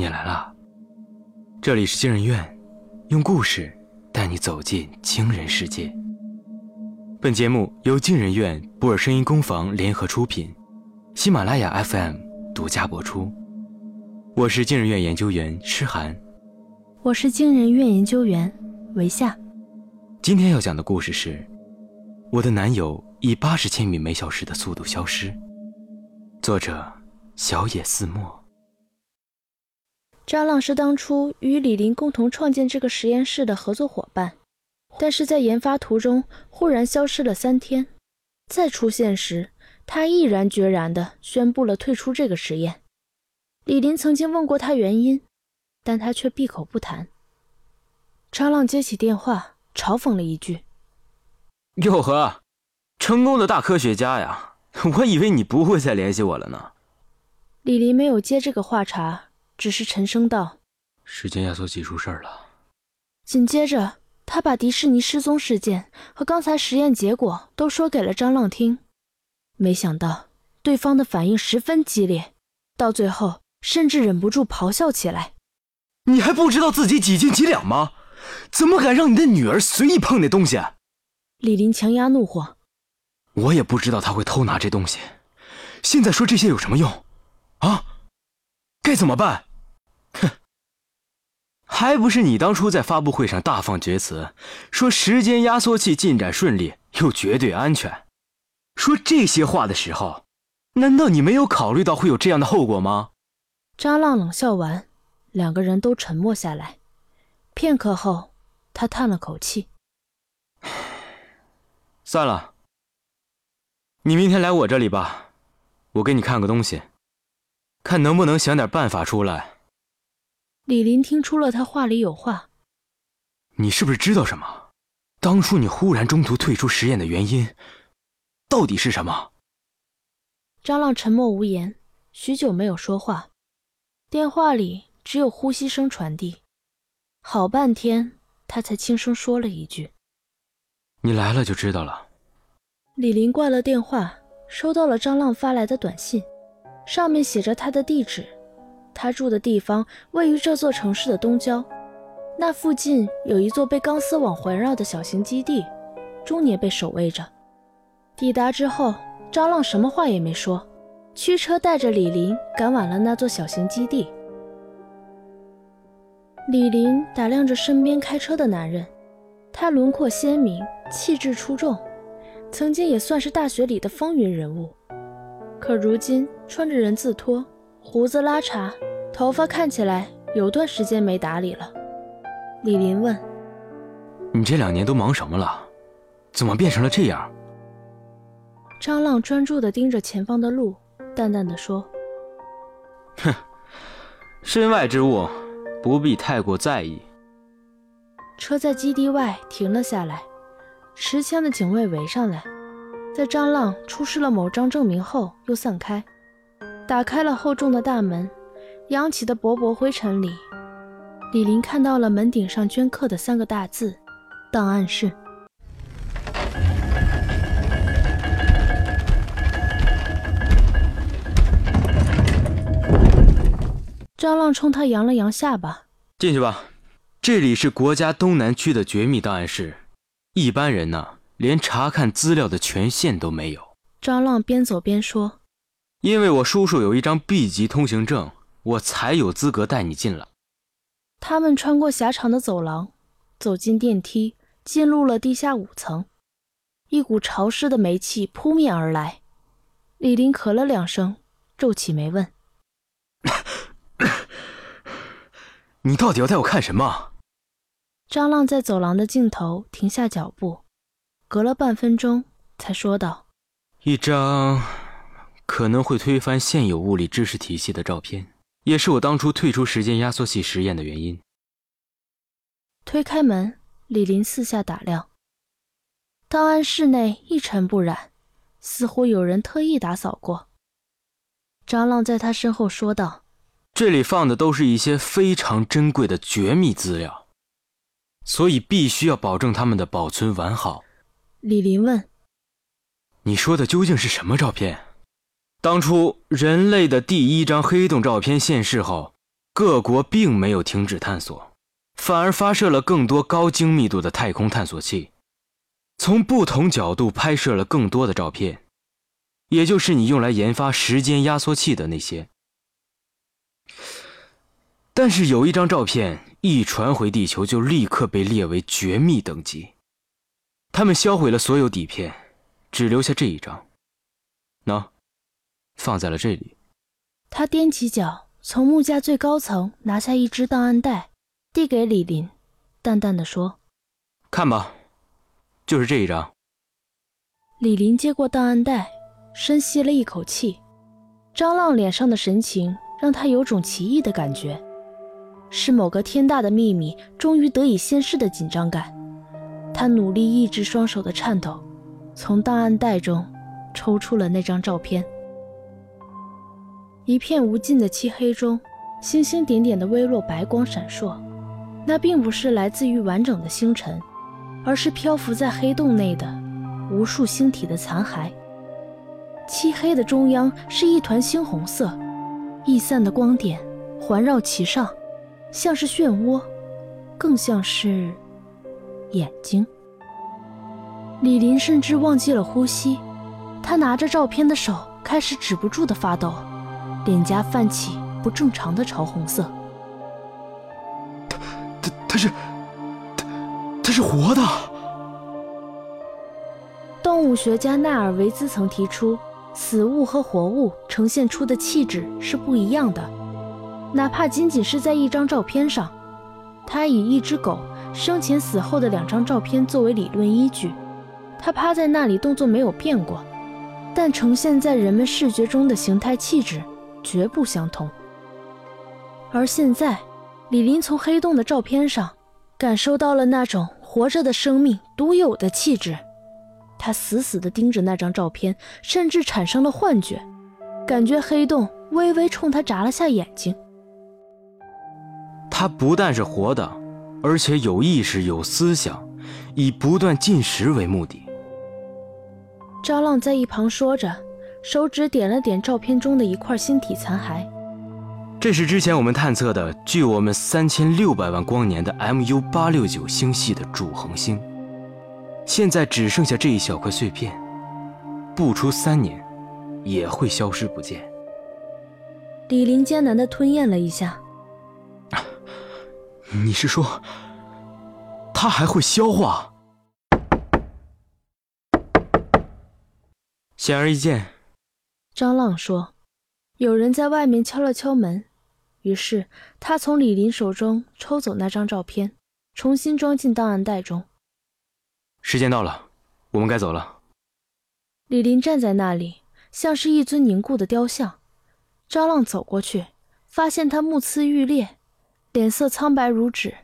你来了，这里是惊人院，用故事带你走进惊人世界。本节目由惊人院布尔声音工坊联合出品，喜马拉雅 FM 独家播出。我是惊人院研究员诗涵，我是惊人院研究员维夏。今天要讲的故事是：我的男友以八十千米每小时的速度消失。作者：小野寺墨。张浪是当初与李林共同创建这个实验室的合作伙伴，但是在研发途中忽然消失了三天，再出现时，他毅然决然地宣布了退出这个实验。李林曾经问过他原因，但他却闭口不谈。张浪接起电话，嘲讽了一句：“哟呵，成功的大科学家呀，我以为你不会再联系我了呢。”李林没有接这个话茬。只是沉声道：“时间压缩机出事儿了。”紧接着，他把迪士尼失踪事件和刚才实验结果都说给了张浪听。没想到对方的反应十分激烈，到最后甚至忍不住咆哮起来：“你还不知道自己几斤几两吗？怎么敢让你的女儿随意碰那东西？”李林强压怒火：“我也不知道他会偷拿这东西，现在说这些有什么用？啊？该怎么办？”哼，还不是你当初在发布会上大放厥词，说时间压缩器进展顺利又绝对安全。说这些话的时候，难道你没有考虑到会有这样的后果吗？张浪冷笑完，两个人都沉默下来。片刻后，他叹了口气：“算了，你明天来我这里吧，我给你看个东西，看能不能想点办法出来。”李林听出了他话里有话。你是不是知道什么？当初你忽然中途退出实验的原因，到底是什么？张浪沉默无言，许久没有说话。电话里只有呼吸声传递。好半天，他才轻声说了一句：“你来了就知道了。”李林挂了电话，收到了张浪发来的短信，上面写着他的地址。他住的地方位于这座城市的东郊，那附近有一座被钢丝网环绕的小型基地，终年被守卫着。抵达之后，张浪什么话也没说，驱车带着李林赶往了那座小型基地。李林打量着身边开车的男人，他轮廓鲜明，气质出众，曾经也算是大学里的风云人物，可如今穿着人字拖。胡子拉碴，头发看起来有段时间没打理了。李林问：“你这两年都忙什么了？怎么变成了这样？”张浪专注地盯着前方的路，淡淡的说：“哼，身外之物，不必太过在意。”车在基地外停了下来，持枪的警卫围上来，在张浪出示了某张证明后，又散开。打开了厚重的大门，扬起的薄薄灰尘里，李林看到了门顶上镌刻的三个大字：“档案室。”张浪冲他扬了扬下巴：“进去吧，这里是国家东南区的绝密档案室，一般人呢，连查看资料的权限都没有。”张浪边走边说。因为我叔叔有一张 B 级通行证，我才有资格带你进来。他们穿过狭长的走廊，走进电梯，进入了地下五层。一股潮湿的煤气扑面而来。李林咳了两声，皱起眉问：“你到底要带我看什么？”张浪在走廊的尽头停下脚步，隔了半分钟才说道：“一张。”可能会推翻现有物理知识体系的照片，也是我当初退出时间压缩器实验的原因。推开门，李林四下打量，档案室内一尘不染，似乎有人特意打扫过。张浪在他身后说道：“这里放的都是一些非常珍贵的绝密资料，所以必须要保证它们的保存完好。”李林问：“你说的究竟是什么照片？”当初人类的第一张黑洞照片现世后，各国并没有停止探索，反而发射了更多高精密度的太空探索器，从不同角度拍摄了更多的照片，也就是你用来研发时间压缩器的那些。但是有一张照片一传回地球，就立刻被列为绝密等级。他们销毁了所有底片，只留下这一张。喏，放在了这里。他踮起脚，从木架最高层拿下一只档案袋，递给李林，淡淡的说：“看吧，就是这一张。”李林接过档案袋，深吸了一口气。张浪脸上的神情让他有种奇异的感觉，是某个天大的秘密终于得以现世的紧张感。他努力抑制双手的颤抖，从档案袋中抽出了那张照片。一片无尽的漆黑中，星星点点的微弱白光闪烁，那并不是来自于完整的星辰，而是漂浮在黑洞内的无数星体的残骸。漆黑的中央是一团猩红色，易散的光点环绕其上，像是漩涡，更像是……眼睛，李林甚至忘记了呼吸。他拿着照片的手开始止不住的发抖，脸颊泛起不正常的潮红色。他他他是他他是活的。动物学家纳尔维兹曾提出，死物和活物呈现出的气质是不一样的，哪怕仅仅是在一张照片上。他以一只狗。生前死后的两张照片作为理论依据，他趴在那里，动作没有变过，但呈现在人们视觉中的形态气质绝不相同。而现在，李林从黑洞的照片上感受到了那种活着的生命独有的气质，他死死地盯着那张照片，甚至产生了幻觉，感觉黑洞微微冲他眨了下眼睛。他不但是活的。而且有意识、有思想，以不断进食为目的。张浪在一旁说着，手指点了点照片中的一块星体残骸。这是之前我们探测的距我们三千六百万光年的 MU 八六九星系的主恒星，现在只剩下这一小块碎片，不出三年，也会消失不见。李林艰难地吞咽了一下。你是说，它还会消化？显而易见，张浪说：“有人在外面敲了敲门。”于是他从李林手中抽走那张照片，重新装进档案袋中。时间到了，我们该走了。李林站在那里，像是一尊凝固的雕像。张浪走过去，发现他目眦欲裂。脸色苍白如纸，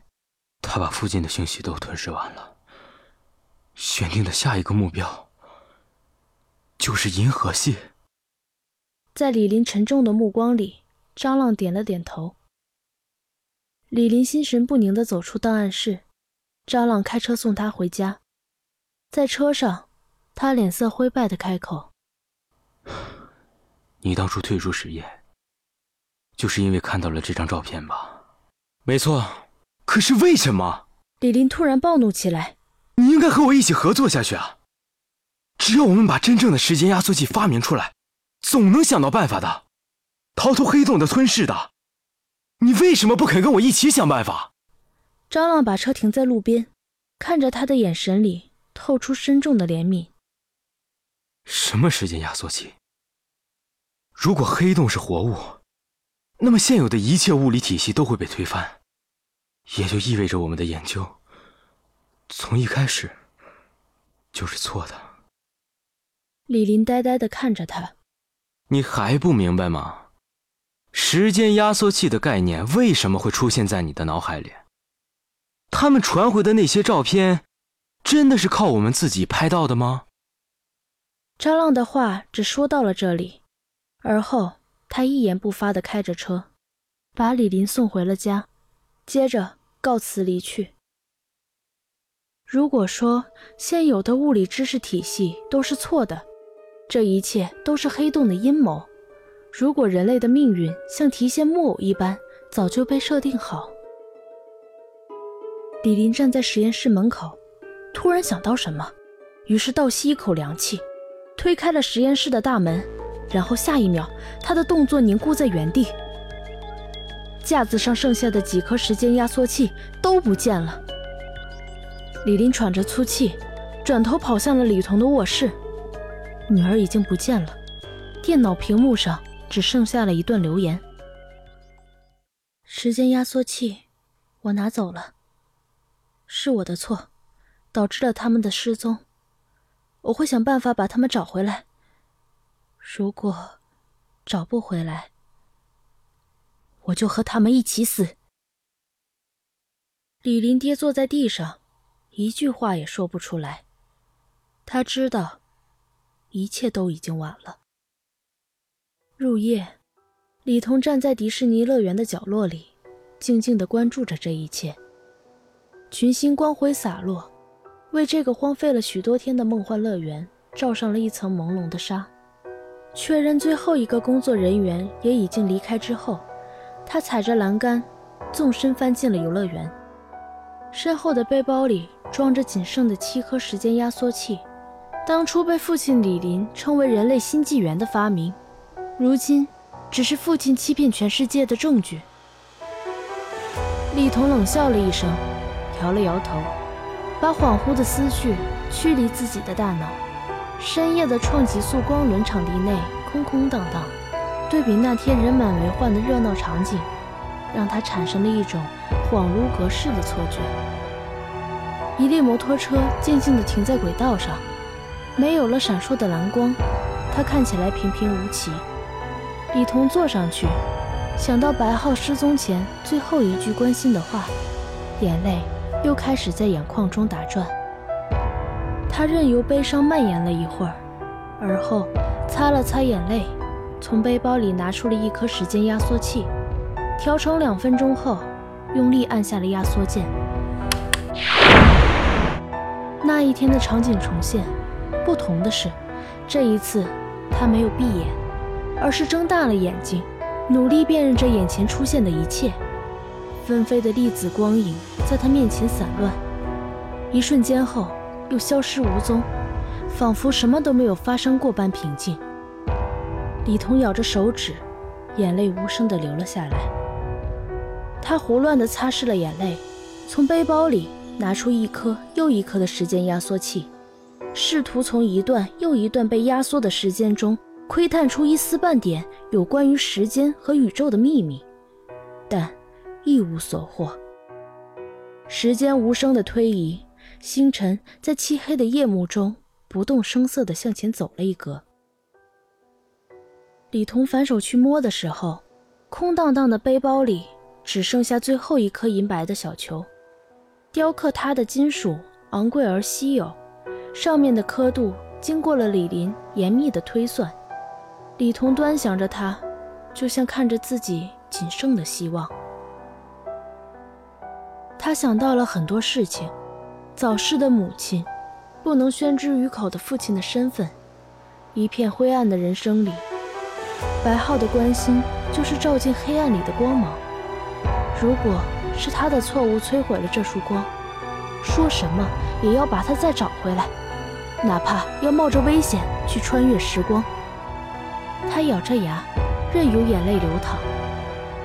他把附近的信息都吞噬完了。选定的下一个目标就是银河系。在李林沉重的目光里，张浪点了点头。李林心神不宁地走出档案室，张浪开车送他回家。在车上，他脸色灰败地开口：“你当初退出实验，就是因为看到了这张照片吧？”没错，可是为什么？李林突然暴怒起来。你应该和我一起合作下去啊！只要我们把真正的时间压缩器发明出来，总能想到办法的，逃脱黑洞的吞噬的。你为什么不肯跟我一起想办法？张浪把车停在路边，看着他的眼神里透出深重的怜悯。什么时间压缩器？如果黑洞是活物，那么现有的一切物理体系都会被推翻。也就意味着我们的研究从一开始就是错的。李林呆呆的看着他，你还不明白吗？时间压缩器的概念为什么会出现在你的脑海里？他们传回的那些照片，真的是靠我们自己拍到的吗？张浪的话只说到了这里，而后他一言不发的开着车，把李林送回了家，接着。告辞离去。如果说现有的物理知识体系都是错的，这一切都是黑洞的阴谋。如果人类的命运像提线木偶一般早就被设定好。李林站在实验室门口，突然想到什么，于是倒吸一口凉气，推开了实验室的大门，然后下一秒，他的动作凝固在原地。架子上剩下的几颗时间压缩器都不见了。李林喘着粗气，转头跑向了李彤的卧室。女儿已经不见了，电脑屏幕上只剩下了一段留言：“时间压缩器，我拿走了。是我的错，导致了他们的失踪。我会想办法把他们找回来。如果找不回来，我就和他们一起死。”李林爹坐在地上。一句话也说不出来。他知道，一切都已经晚了。入夜，李彤站在迪士尼乐园的角落里，静静地关注着这一切。群星光辉洒落，为这个荒废了许多天的梦幻乐园罩上了一层朦胧的纱。确认最后一个工作人员也已经离开之后，他踩着栏杆，纵身翻进了游乐园。身后的背包里。装着仅剩的七颗时间压缩器，当初被父亲李林称为人类新纪元的发明，如今只是父亲欺骗全世界的证据。李彤冷笑了一声，摇了摇头，把恍惚的思绪驱离自己的大脑。深夜的创极速光轮场地内空空荡荡，对比那天人满为患的热闹场景，让他产生了一种恍如隔世的错觉。一列摩托车静静地停在轨道上，没有了闪烁的蓝光，它看起来平平无奇。李彤坐上去，想到白浩失踪前最后一句关心的话，眼泪又开始在眼眶中打转。他任由悲伤蔓延了一会儿，而后擦了擦眼泪，从背包里拿出了一颗时间压缩器，调成两分钟后，用力按下了压缩键。那一天的场景重现，不同的是，这一次他没有闭眼，而是睁大了眼睛，努力辨认着眼前出现的一切。纷飞的粒子光影在他面前散乱，一瞬间后又消失无踪，仿佛什么都没有发生过般平静。李彤咬着手指，眼泪无声地流了下来。他胡乱地擦拭了眼泪，从背包里。拿出一颗又一颗的时间压缩器，试图从一段又一段被压缩的时间中窥探出一丝半点有关于时间和宇宙的秘密，但一无所获。时间无声的推移，星辰在漆黑的夜幕中不动声色地向前走了一格。李彤反手去摸的时候，空荡荡的背包里只剩下最后一颗银白的小球。雕刻它的金属昂贵而稀有，上面的刻度经过了李林严密的推算。李彤端详着它，就像看着自己仅剩的希望。他想到了很多事情：早逝的母亲，不能宣之于口的父亲的身份，一片灰暗的人生里，白浩的关心就是照进黑暗里的光芒。如果……是他的错误摧毁了这束光，说什么也要把它再找回来，哪怕要冒着危险去穿越时光。他咬着牙，任由眼泪流淌。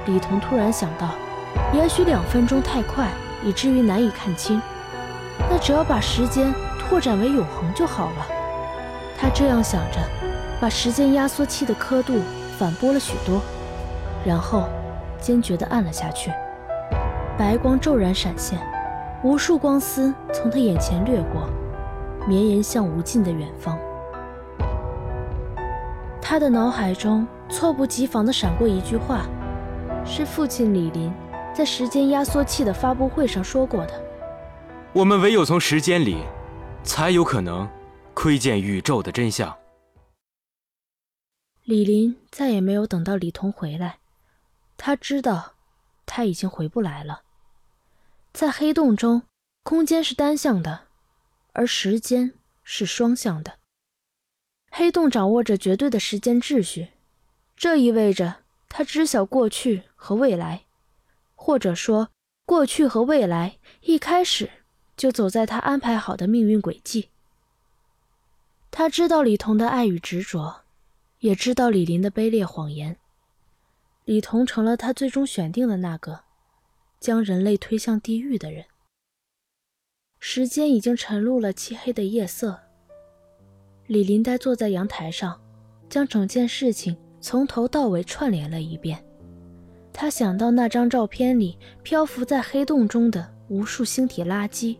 李彤突然想到，也许两分钟太快，以至于难以看清。那只要把时间拓展为永恒就好了。他这样想着，把时间压缩器的刻度反拨了许多，然后坚决地按了下去。白光骤然闪现，无数光丝从他眼前掠过，绵延向无尽的远方。他的脑海中猝不及防地闪过一句话，是父亲李林在时间压缩器的发布会上说过的：“我们唯有从时间里，才有可能窥见宇宙的真相。”李林再也没有等到李彤回来，他知道。他已经回不来了。在黑洞中，空间是单向的，而时间是双向的。黑洞掌握着绝对的时间秩序，这意味着它知晓过去和未来，或者说，过去和未来一开始就走在他安排好的命运轨迹。他知道李彤的爱与执着，也知道李林的卑劣谎言。李彤成了他最终选定的那个，将人类推向地狱的人。时间已经沉入了漆黑的夜色。李林呆坐在阳台上，将整件事情从头到尾串联了一遍。他想到那张照片里漂浮在黑洞中的无数星体垃圾，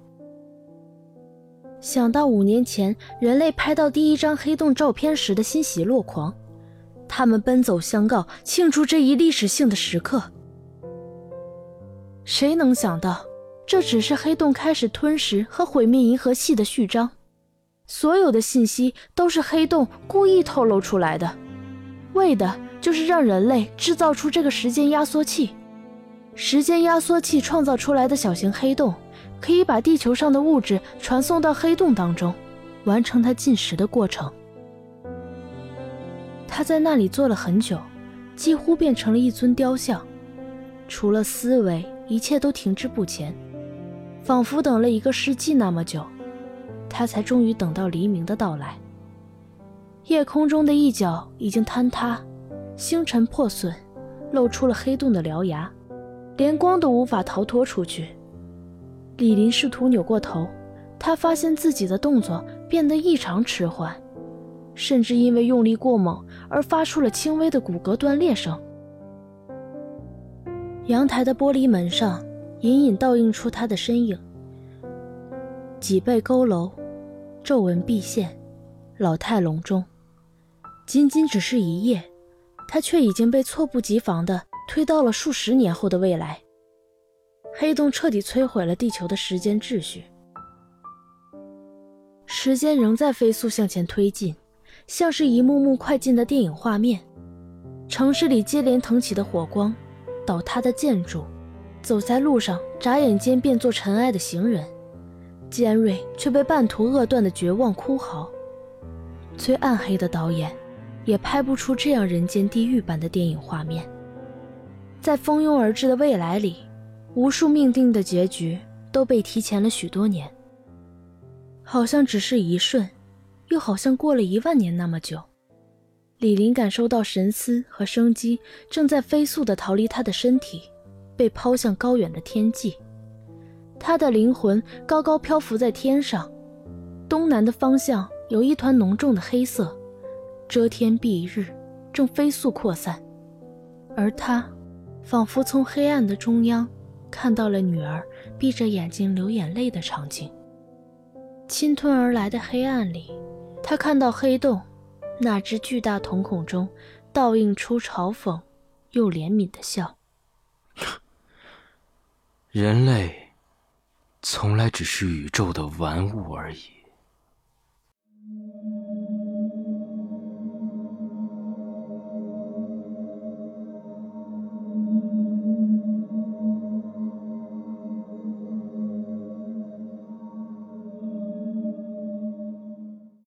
想到五年前人类拍到第一张黑洞照片时的欣喜若狂，他们奔走相告，庆祝这一历史性的时刻。谁能想到，这只是黑洞开始吞噬和毁灭银河系的序章？所有的信息都是黑洞故意透露出来的，为的。就是让人类制造出这个时间压缩器，时间压缩器创造出来的小型黑洞，可以把地球上的物质传送到黑洞当中，完成它进食的过程。他在那里坐了很久，几乎变成了一尊雕像，除了思维，一切都停滞不前，仿佛等了一个世纪那么久，他才终于等到黎明的到来。夜空中的一角已经坍塌。星辰破损，露出了黑洞的獠牙，连光都无法逃脱出去。李林试图扭过头，他发现自己的动作变得异常迟缓，甚至因为用力过猛而发出了轻微的骨骼断裂声。阳台的玻璃门上隐隐倒映出他的身影，脊背佝偻，皱纹毕现，老态龙钟。仅仅只是一夜。他却已经被猝不及防地推到了数十年后的未来。黑洞彻底摧毁了地球的时间秩序，时间仍在飞速向前推进，像是一幕幕快进的电影画面。城市里接连腾起的火光，倒塌的建筑，走在路上眨眼间变作尘埃的行人，尖锐却被半途扼断的绝望哭嚎。最暗黑的导演。也拍不出这样人间地狱般的电影画面。在蜂拥而至的未来里，无数命定的结局都被提前了许多年，好像只是一瞬，又好像过了一万年那么久。李林感受到神思和生机正在飞速地逃离他的身体，被抛向高远的天际。他的灵魂高高漂浮在天上，东南的方向有一团浓重的黑色。遮天蔽日，正飞速扩散，而他，仿佛从黑暗的中央，看到了女儿闭着眼睛流眼泪的场景。侵吞而来的黑暗里，他看到黑洞那只巨大瞳孔中，倒映出嘲讽又怜悯的笑。人类，从来只是宇宙的玩物而已。